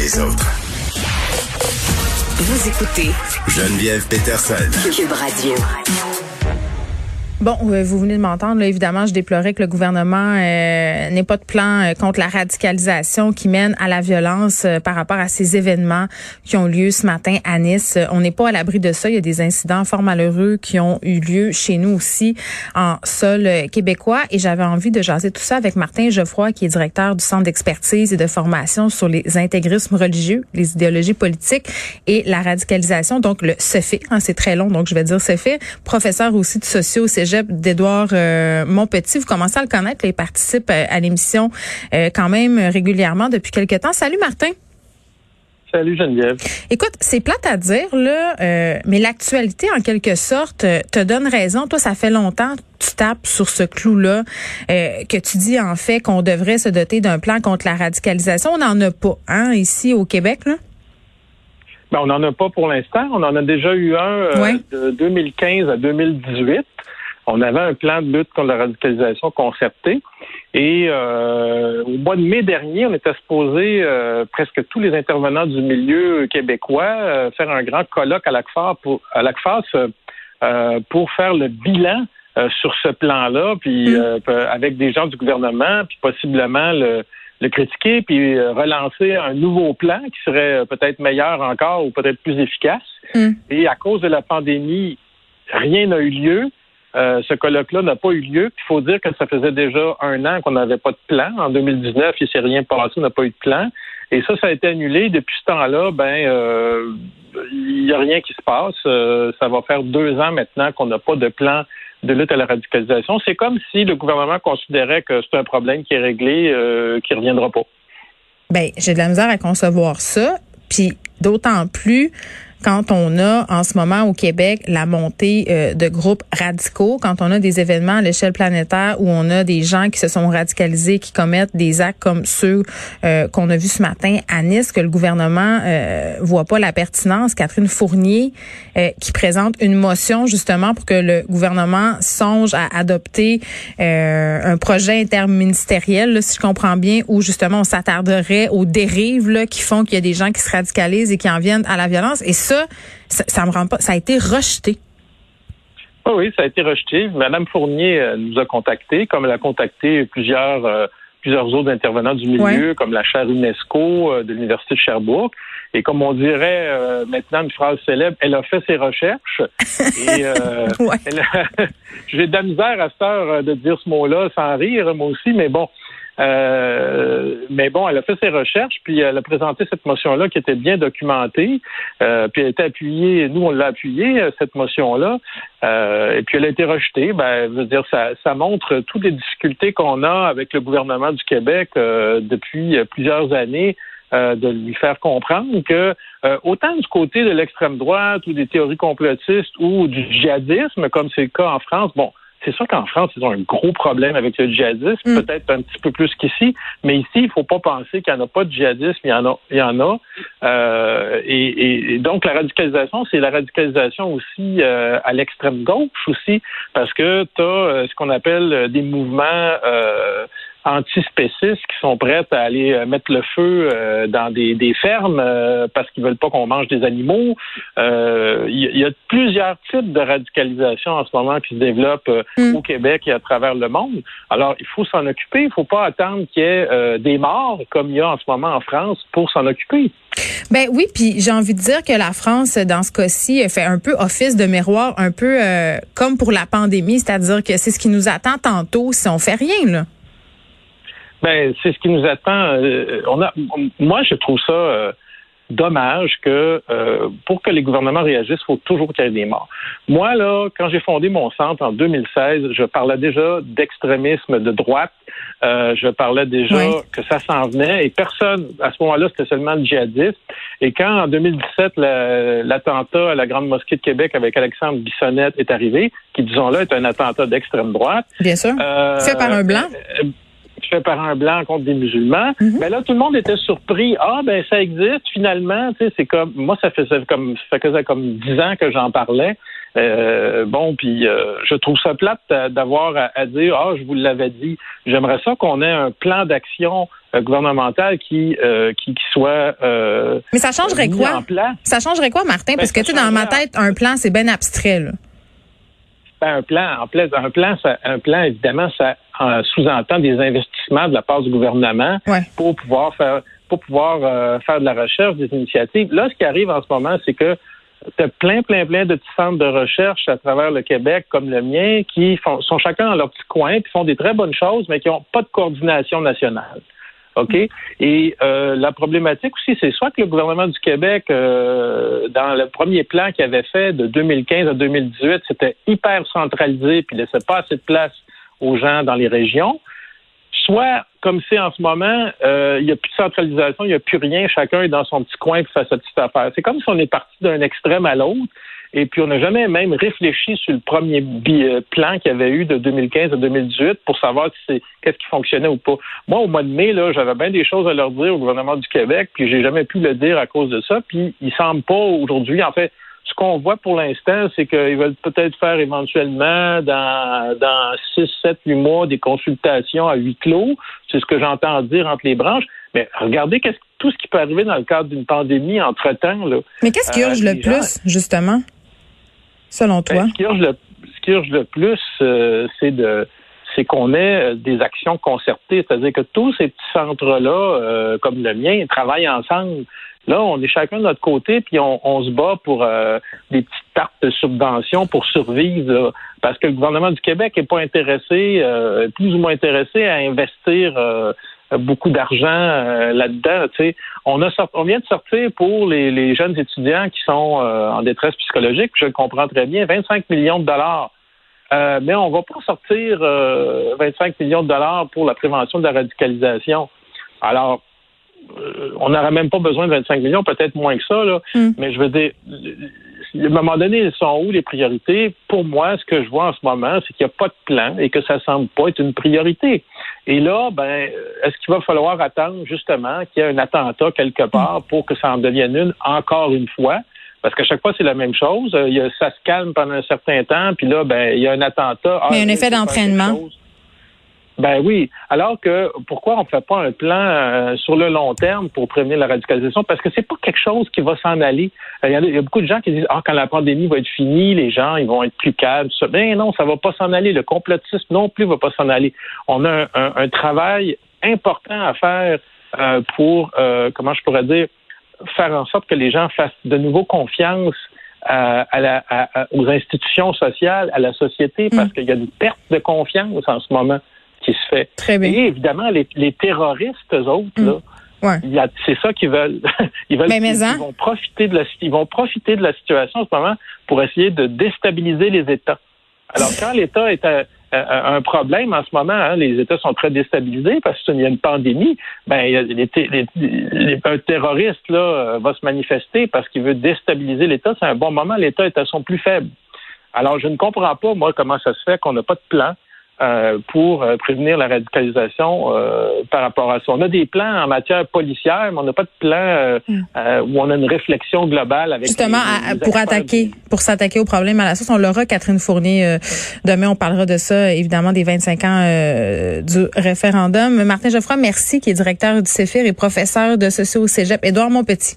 les autres. Vous écoutez Geneviève Peterson. Cube Radio. Bon, euh, vous venez de m'entendre. Évidemment, je déplorais que le gouvernement euh, n'ait pas de plan euh, contre la radicalisation qui mène à la violence par rapport à ces événements qui ont lieu ce matin à Nice. On n'est pas à l'abri de ça. Il y a des incidents fort malheureux qui ont eu lieu chez nous aussi en sol québécois. Et j'avais envie de jaser tout ça avec Martin Geoffroy, qui est directeur du Centre d'expertise et de formation sur les intégrismes religieux, les idéologies politiques et la radicalisation. Donc, le CEFI, hein, c'est très long, donc je vais dire CEFI, professeur aussi de socio d'Edouard euh, Montpetit. Vous commencez à le connaître, il participe euh, à l'émission euh, quand même régulièrement depuis quelque temps. Salut Martin. Salut Geneviève. Écoute, c'est plate à dire là, mais l'actualité en quelque sorte te donne raison. Toi, ça fait longtemps que tu tapes sur ce clou-là, que tu dis en fait qu'on devrait se doter d'un plan contre la radicalisation. On n'en a pas, hein, ici au Québec là? Ben, on n'en a pas pour l'instant. On en a déjà eu un de 2015 à 2018. On avait un plan de lutte contre la radicalisation concerté. Et euh, au mois de mai dernier, on était supposé, euh, presque tous les intervenants du milieu québécois, euh, faire un grand colloque à l'ACFAS pour, à pour faire le bilan sur ce plan-là, puis mm. avec des gens du gouvernement, puis possiblement le, critiquer, puis relancer un nouveau plan qui serait peut-être meilleur encore ou peut-être plus efficace. Mm. Et à cause de la pandémie, rien n'a eu lieu. Euh, ce colloque-là n'a pas eu lieu. Il faut dire que ça faisait déjà un an qu'on n'avait pas de plan. En 2019, il s'est rien passé, on n'a pas eu de plan. Et ça, ça a été annulé. Depuis ce temps-là, ben, euh, il n'y a rien qui se passe. Euh, ça va faire deux ans maintenant qu'on n'a pas de plan de lutte à la radicalisation. C'est comme si le gouvernement considérait que c'est un problème qui est réglé, qui ne reviendra pas. Ben, j'ai de la misère à concevoir ça. Puis d'autant plus quand on a en ce moment au Québec la montée euh, de groupes radicaux, quand on a des événements à l'échelle planétaire où on a des gens qui se sont radicalisés, qui commettent des actes comme ceux euh, qu'on a vus ce matin à Nice, que le gouvernement euh, voit pas la pertinence. Catherine Fournier euh, qui présente une motion justement pour que le gouvernement songe à adopter un projet interministériel, là, si je comprends bien, où justement on s'attarderait aux dérives là, qui font qu'il y a des gens qui se radicalisent et qui en viennent à la violence. Ça, ça, me rend pas. Ça a été rejeté. Oh oui, ça a été rejeté. Madame Fournier euh, nous a contactés, comme elle a contacté plusieurs euh, plusieurs autres intervenants du milieu, comme la chaire UNESCO euh, de l'Université de Sherbrooke. Et comme on dirait maintenant une phrase célèbre, elle a fait ses recherches. et j'ai de la misère à cette heure de dire ce mot-là sans rire, moi aussi, mais bon, euh, mais bon, elle a fait ses recherches, puis elle a présenté cette motion-là qui était bien documentée, euh, puis elle a été appuyée, nous on l'a appuyée, euh, cette motion-là, et puis elle a été rejetée. Ben, je veux dire, ça, ça montre toutes les difficultés qu'on a avec le gouvernement du Québec depuis plusieurs années. de lui faire comprendre que autant du côté de l'extrême droite ou des théories complotistes ou du djihadisme, comme c'est le cas en France, bon, c'est sûr qu'en France, ils ont un gros problème avec le djihadisme, mm. peut-être un petit peu plus qu'ici, mais ici, il ne faut pas penser qu'il n'y en a pas de djihadisme, il y en a. Il y en a. Euh, et, donc, la radicalisation, c'est la radicalisation aussi euh, à l'extrême gauche aussi, parce que tu as euh, ce qu'on appelle des mouvements antispécistes qui sont prêtes à aller euh, mettre le feu euh, dans des, fermes euh, parce qu'ils veulent pas qu'on mange des animaux. Il y, a plusieurs types de radicalisation en ce moment qui se développent mm. au Québec et à travers le monde. Alors, il faut s'en occuper. Il faut pas attendre qu'il y ait des morts comme il y a en ce moment en France pour s'en occuper. Ben oui, puis j'ai envie de dire que la France, dans ce cas-ci, fait un peu office de miroir, un peu comme pour la pandémie, c'est-à-dire que c'est ce qui nous attend tantôt si on fait rien là. Ben, c'est ce qui nous attend. Euh, on a, moi, je trouve ça euh, dommage que euh, pour que les gouvernements réagissent, il faut toujours qu'il y ait des morts. Moi, là, quand j'ai fondé mon centre en 2016, je parlais déjà d'extrémisme de droite. je parlais déjà que ça s'en venait et personne, à ce moment-là, c'était seulement le djihadiste. Et quand en 2017, l'attentat à la Grande Mosquée de Québec avec Alexandre Bissonnette est arrivé, qui, disons-le, est un attentat d'extrême droite. Bien sûr. fait par un blanc fait par un blanc contre des musulmans. Mais mhm. ben là, tout le monde était surpris. Ah, ben ça existe finalement. Tu sais, c'est comme moi, ça faisait comme ça faisait comme dix ans que j'en parlais. bon, puis je trouve ça plate d'avoir à, dire ah je vous l'avais dit. J'aimerais ça qu'on ait un plan d'action gouvernemental qui, qui, soit Mais ça changerait quoi? Ça changerait quoi, Martin? Parce ben, que tu sais dans ma tête un plan c'est bien abstrait. Là. Ben, un plan, en place, un plan, ça, un plan, évidemment, ça sous-entend des investissements de la part du gouvernement pour pouvoir faire pour pouvoir euh, faire de la recherche, des initiatives. Là, ce qui arrive en ce moment, c'est que tu as plein, plein, plein de petits centres de recherche à travers le Québec, comme le mien, qui font, sont chacun dans leur petit coin, puis font des très bonnes choses, mais qui n'ont pas de coordination nationale. OK? Et euh, la problématique aussi, c'est soit que le gouvernement du Québec, euh, dans le premier plan qu'il avait fait de 2015 à 2018, c'était hyper centralisé puis laissait pas assez de place aux gens dans les régions. Soit, comme c'est en ce moment, euh, il n'y a plus de centralisation, il n'y a plus rien, chacun est dans son petit coin pour faire sa petite affaire. C'est comme si on est parti d'un extrême à l'autre. Et puis, on n'a jamais même réfléchi sur le premier euh, plan qu'il y avait eu de 2015 à 2018 pour savoir si qu'est-ce qui fonctionnait ou pas. Moi, au mois de mai, là, j'avais bien des choses à leur dire au gouvernement du Québec, puis j'ai jamais pu le dire à cause de ça. Puis, il semble pas aujourd'hui, en fait, qu'on voit pour l'instant, c'est qu'ils veulent peut-être faire éventuellement dans, dans 6, 7, 8 mois des consultations à huis clos. C'est ce que j'entends dire entre les branches. Mais regardez tout ce qui peut arriver dans le cadre d'une pandémie entre-temps. Mais qu'est-ce qui urge le euh, plus, justement? selon toi? Ben, ce, qui urge le, plus, euh, c'est de c'est qu'on ait euh, des actions concertées, c'est-à-dire que tous ces petits centres-là, euh, comme le mien, travaillent ensemble. Là, on est chacun de notre côté, puis on, se bat pour des petites tartes de subventions pour survivre, parce que le gouvernement du Québec n'est pas intéressé, plus ou moins intéressé à investir beaucoup d'argent euh, là-dedans. On, on vient de sortir pour les, jeunes étudiants qui sont euh, en détresse psychologique, je le comprends très bien, 25 millions de dollars. Euh, mais on va pas sortir 25 millions de dollars pour la prévention de la radicalisation. Alors, on n'aurait même pas besoin de 25 millions, peut-être moins que ça, là. Hmm. mais je veux dire, à un moment donné, elles sont où les priorités? Pour moi, ce que je vois en ce moment, c'est qu'il n'y a pas de plan et que ça semble pas être une priorité. Et là, ben, est-ce qu'il va falloir attendre justement qu'il y ait un attentat quelque part pour que ça en devienne une encore une fois? Parce qu'à chaque fois, c'est la même chose. Il y a, ça se calme pendant un certain temps, puis là, ben, il y a un attentat. Mais un ah, effet d'entraînement. Ben oui. Alors que pourquoi on ne fait pas un plan euh, sur le long terme pour prévenir la radicalisation? Parce que c'est pas quelque chose qui va s'en aller. Euh, il y, a, beaucoup de gens qui disent Ah, quand la pandémie va être finie, les gens ils vont être plus calmes. Ben non, ça va pas s'en aller. Le complotisme non plus va pas s'en aller. On a un, travail important à faire euh, pour comment je pourrais dire faire en sorte que les gens fassent de nouveau confiance à, la, aux institutions sociales, à la société, parce mm. qu'il y a une perte de confiance en ce moment qui se fait. Très bien. Et évidemment, les, les terroristes, eux autres, là, Ouais. C'est ça qu'ils veulent. ils veulent. ils, vont profiter de la, ils vont profiter de la situation en ce moment pour essayer de déstabiliser les États. Alors quand l'État est à, un problème en ce moment, hein, les États sont très déstabilisés parce qu'il y a une pandémie. Ben, les, un terroriste là euh, va se manifester parce qu'il veut déstabiliser l'État. C'est un bon moment. L'État est à son plus faible. Alors je ne comprends pas moi comment ça se fait qu'on n'a pas de plan euh, pour euh, prévenir la radicalisation euh, par rapport à ça. On a des plans en matière policière, mais on n'a pas de plan mm. où on a une réflexion globale avec justement pour attaquer, pour s'attaquer au problème à la source. On l'aura, Catherine Fournier. demain, on parlera de ça, évidemment, des 25 ans du référendum. Martin Geoffroy, merci, qui est directeur du CEFIR et professeur de socio au Cégep. Édouard Montpetit.